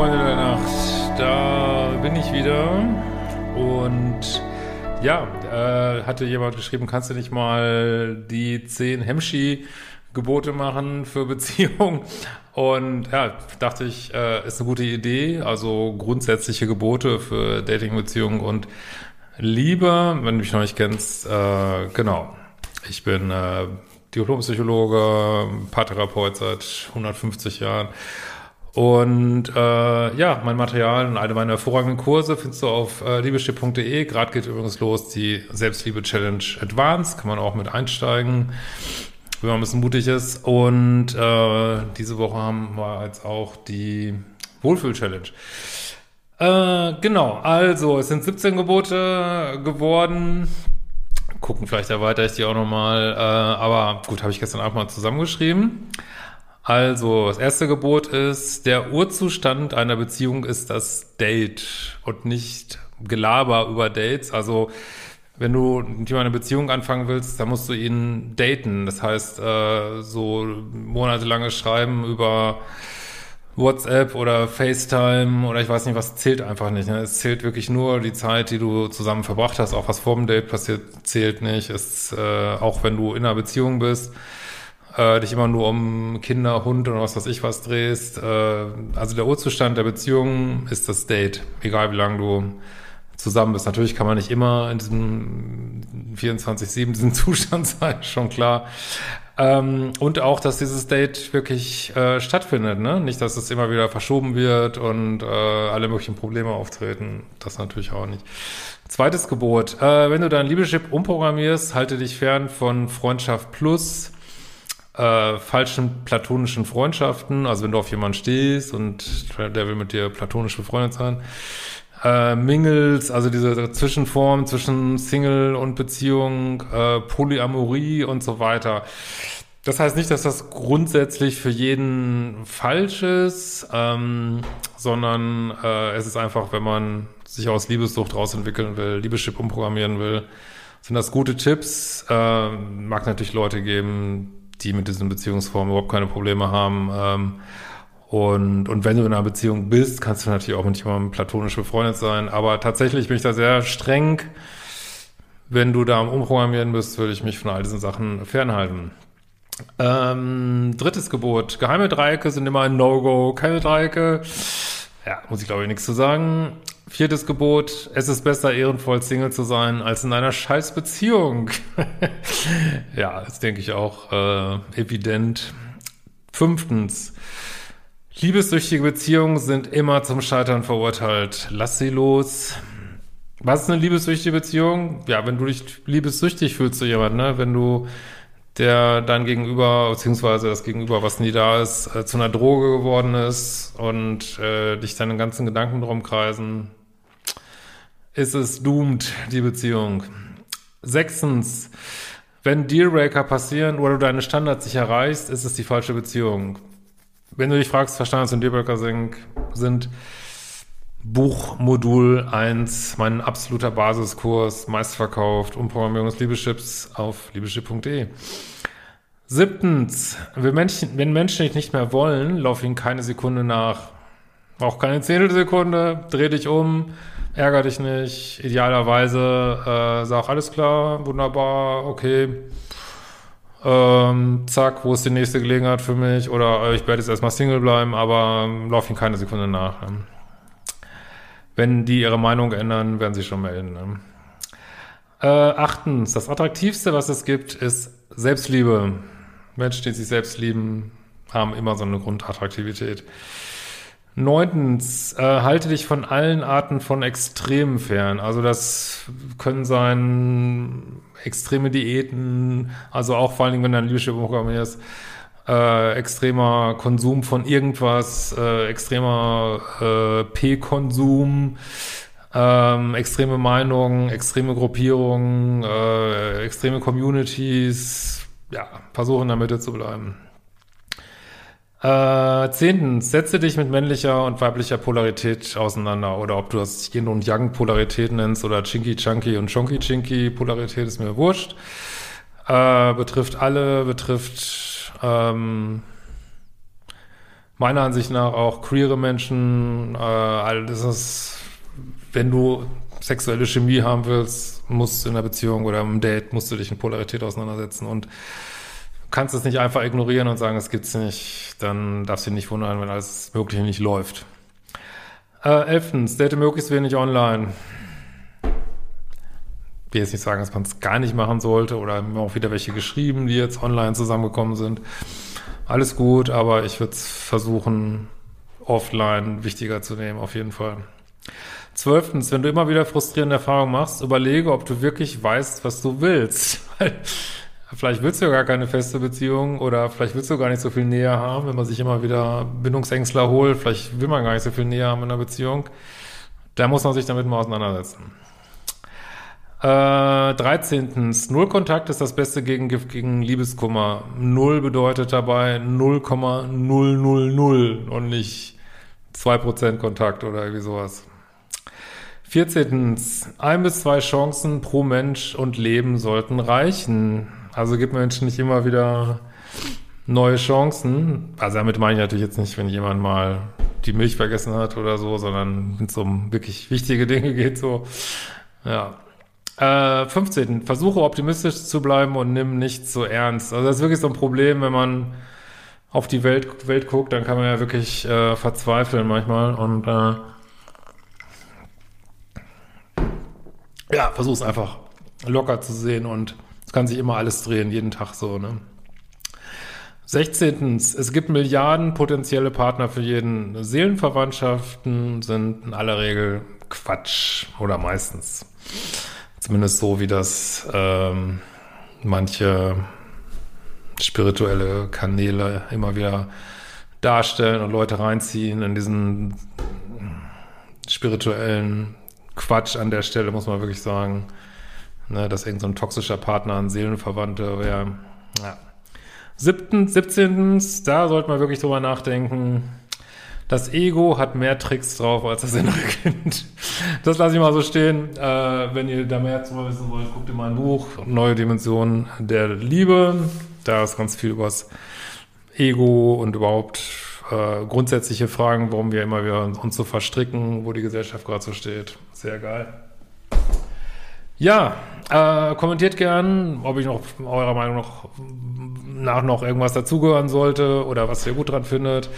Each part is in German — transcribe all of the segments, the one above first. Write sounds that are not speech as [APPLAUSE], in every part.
Freunde der Nacht, da bin ich wieder. Und ja, äh, hatte jemand geschrieben, kannst du nicht mal die 10 Hemschi-Gebote machen für Beziehungen? Und ja, dachte ich, äh, ist eine gute Idee. Also grundsätzliche Gebote für Dating-Beziehungen und Liebe. Wenn du mich noch nicht kennst, äh, genau. Ich bin äh, Diplompsychologe, Paartherapeut seit 150 Jahren und äh, ja, mein Material und alle meine hervorragenden Kurse findest du auf äh, liebeschiff.de. Gerade geht übrigens los die Selbstliebe-Challenge Advanced. Kann man auch mit einsteigen, wenn man ein bisschen mutig ist. Und äh, diese Woche haben wir jetzt auch die Wohlfühl-Challenge. Äh, genau, also es sind 17 Gebote geworden. Gucken, vielleicht erweitere ich die auch nochmal. Äh, aber gut, habe ich gestern Abend mal zusammengeschrieben. Also, das erste Gebot ist, der Urzustand einer Beziehung ist das Date und nicht Gelaber über Dates. Also, wenn du mit jemandem eine Beziehung anfangen willst, dann musst du ihn daten. Das heißt, äh, so monatelanges Schreiben über WhatsApp oder FaceTime oder ich weiß nicht, was zählt einfach nicht. Ne? Es zählt wirklich nur die Zeit, die du zusammen verbracht hast. Auch was vor dem Date passiert, zählt nicht. Es, äh, auch wenn du in einer Beziehung bist äh, dich immer nur um Kinder, Hund oder was weiß ich was drehst. Äh, also der Urzustand der Beziehung ist das Date, egal wie lange du zusammen bist. Natürlich kann man nicht immer in diesem 24-7 diesen [LAUGHS] Zustand sein, schon klar. Ähm, und auch, dass dieses Date wirklich äh, stattfindet, ne? Nicht, dass es immer wieder verschoben wird und äh, alle möglichen Probleme auftreten. Das natürlich auch nicht. Zweites Gebot. Äh, wenn du dein Liebeschip umprogrammierst, halte dich fern von Freundschaft Plus, äh, falschen platonischen Freundschaften, also wenn du auf jemanden stehst und der will mit dir platonisch befreundet sein, äh, Mingles, also diese Zwischenform zwischen Single und Beziehung, äh, Polyamorie und so weiter. Das heißt nicht, dass das grundsätzlich für jeden falsch ist, ähm, sondern äh, es ist einfach, wenn man sich aus Liebessucht rausentwickeln will, Liebeschip umprogrammieren will, sind das gute Tipps. Äh, mag natürlich Leute geben, die mit diesen Beziehungsformen überhaupt keine Probleme haben. Ähm, und, und wenn du in einer Beziehung bist, kannst du natürlich auch mit jemandem platonisch befreundet sein. Aber tatsächlich bin ich da sehr streng. Wenn du da am Umprogrammieren bist, würde ich mich von all diesen Sachen fernhalten. Ähm, drittes Gebot. Geheime Dreiecke sind immer ein No-Go. Keine Dreiecke. Ja, muss ich glaube ich nichts zu sagen. Viertes Gebot, es ist besser, ehrenvoll Single zu sein, als in einer scheiß Beziehung. [LAUGHS] ja, das denke ich auch äh, evident. Fünftens, liebessüchtige Beziehungen sind immer zum Scheitern verurteilt. Lass sie los. Was ist eine liebessüchtige Beziehung? Ja, wenn du dich liebessüchtig fühlst zu jemandem, ne? wenn du der dein Gegenüber, beziehungsweise das Gegenüber, was nie da ist, äh, zu einer Droge geworden ist und äh, dich deine ganzen Gedanken drum kreisen, ist es doomed, die Beziehung. Sechstens, wenn Dealbreaker passieren oder du deine Standards nicht erreichst, ist es die falsche Beziehung. Wenn du dich fragst, was Standards und Dealbreaker sind, sind Buchmodul 1, mein absoluter Basiskurs, meistverkauft, Umprogrammierung des Liebeschips auf liebeschip.de. Siebtens, wenn Menschen, wenn Menschen dich nicht mehr wollen, lauf ihnen keine Sekunde nach. Auch keine Zehntelsekunde, dreh dich um, ärger dich nicht, idealerweise äh, sag, alles klar, wunderbar, okay, ähm, zack, wo ist die nächste Gelegenheit für mich? Oder äh, ich werde jetzt erstmal Single bleiben, aber ähm, lauf ihnen keine Sekunde nach. Ne? Wenn die ihre Meinung ändern, werden sie schon melden. Ne? Äh, achtens, das Attraktivste, was es gibt, ist Selbstliebe. Menschen, die sich selbst lieben, haben immer so eine Grundattraktivität. Neuntens, äh, halte dich von allen Arten von Extremen fern. Also das können sein extreme Diäten, also auch vor allen Dingen, wenn du ein Leadership programmierst, äh, extremer Konsum von irgendwas, äh, extremer äh, P-Konsum, ähm, extreme Meinungen, extreme Gruppierungen, äh, extreme Communities, ja, versuchen in der Mitte zu bleiben. Äh, zehntens, setze dich mit männlicher und weiblicher Polarität auseinander. Oder ob du das Yin und Yang Polarität nennst oder Chinky Chunky und Chonky Chinky Polarität, ist mir wurscht. Äh, betrifft alle, betrifft ähm, meiner Ansicht nach auch queere Menschen. Äh, all das ist, wenn du sexuelle Chemie haben willst, musst du in einer Beziehung oder im Date, musst du dich mit Polarität auseinandersetzen und kannst es nicht einfach ignorieren und sagen, es gibt's nicht, dann darfst du dich nicht wundern, wenn alles Mögliche nicht läuft. Äh, elftens, date möglichst wenig online. Ich will jetzt nicht sagen, dass man es gar nicht machen sollte oder mir auch wieder welche geschrieben, die jetzt online zusammengekommen sind. Alles gut, aber ich würde es versuchen, offline wichtiger zu nehmen, auf jeden Fall. Zwölftens, wenn du immer wieder frustrierende Erfahrungen machst, überlege, ob du wirklich weißt, was du willst. [LAUGHS] Vielleicht willst du ja gar keine feste Beziehung oder vielleicht willst du gar nicht so viel Nähe haben, wenn man sich immer wieder Bindungsängstler holt. Vielleicht will man gar nicht so viel Nähe haben in einer Beziehung. Da muss man sich damit mal auseinandersetzen. Äh, 13. Null Kontakt ist das beste Gegengift gegen Liebeskummer. Null bedeutet dabei 0,000 und nicht 2% Kontakt oder irgendwie sowas. 14. Ein bis zwei Chancen pro Mensch und Leben sollten reichen. Also gibt Menschen nicht immer wieder neue Chancen. Also damit meine ich natürlich jetzt nicht, wenn jemand mal die Milch vergessen hat oder so, sondern wenn es um wirklich wichtige Dinge geht, so. Ja. Äh, 15. Versuche optimistisch zu bleiben und nimm nichts so ernst. Also das ist wirklich so ein Problem, wenn man auf die Welt, Welt guckt, dann kann man ja wirklich äh, verzweifeln manchmal und äh, ja, versuch es einfach locker zu sehen und es kann sich immer alles drehen, jeden Tag so, ne? 16. Es gibt Milliarden potenzielle Partner für jeden. Seelenverwandtschaften sind in aller Regel Quatsch oder meistens. Zumindest so, wie das ähm, manche spirituelle Kanäle immer wieder darstellen und Leute reinziehen in diesen spirituellen Quatsch an der Stelle, muss man wirklich sagen ne, dass irgendein so toxischer Partner ein Seelenverwandter wäre. Ja. Siebten, 17. Da sollte man wirklich drüber nachdenken. Das Ego hat mehr Tricks drauf als das innere [LAUGHS] Kind. Das lasse ich mal so stehen. Äh, wenn ihr da mehr zu wissen wollt, guckt ihr mal ein Buch, Neue Dimensionen der Liebe. Da ist ganz viel übers Ego und überhaupt äh, grundsätzliche Fragen, warum wir immer wieder uns so verstricken, wo die Gesellschaft gerade so steht. Sehr geil. Ja, äh, kommentiert gern, ob ich noch eurer Meinung noch nach noch irgendwas dazugehören sollte oder was ihr gut dran findet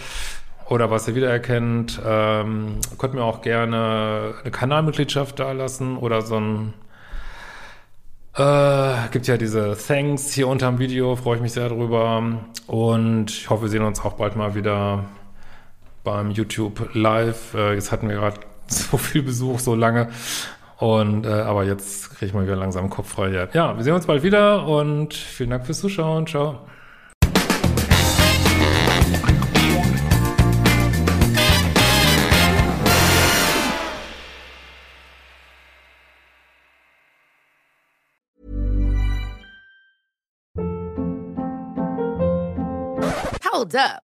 oder was ihr wiedererkennt. Ähm, könnt mir auch gerne eine Kanalmitgliedschaft da lassen oder so ein äh, gibt ja diese Thanks hier unter dem Video, freue ich mich sehr drüber. Und ich hoffe, wir sehen uns auch bald mal wieder beim YouTube Live. Äh, jetzt hatten wir gerade [LAUGHS] so viel Besuch, so lange. Und äh, aber jetzt kriege ich mal wieder langsam Kopf frei. Ja. ja, wir sehen uns bald wieder und vielen Dank fürs Zuschauen. Ciao. Hold up.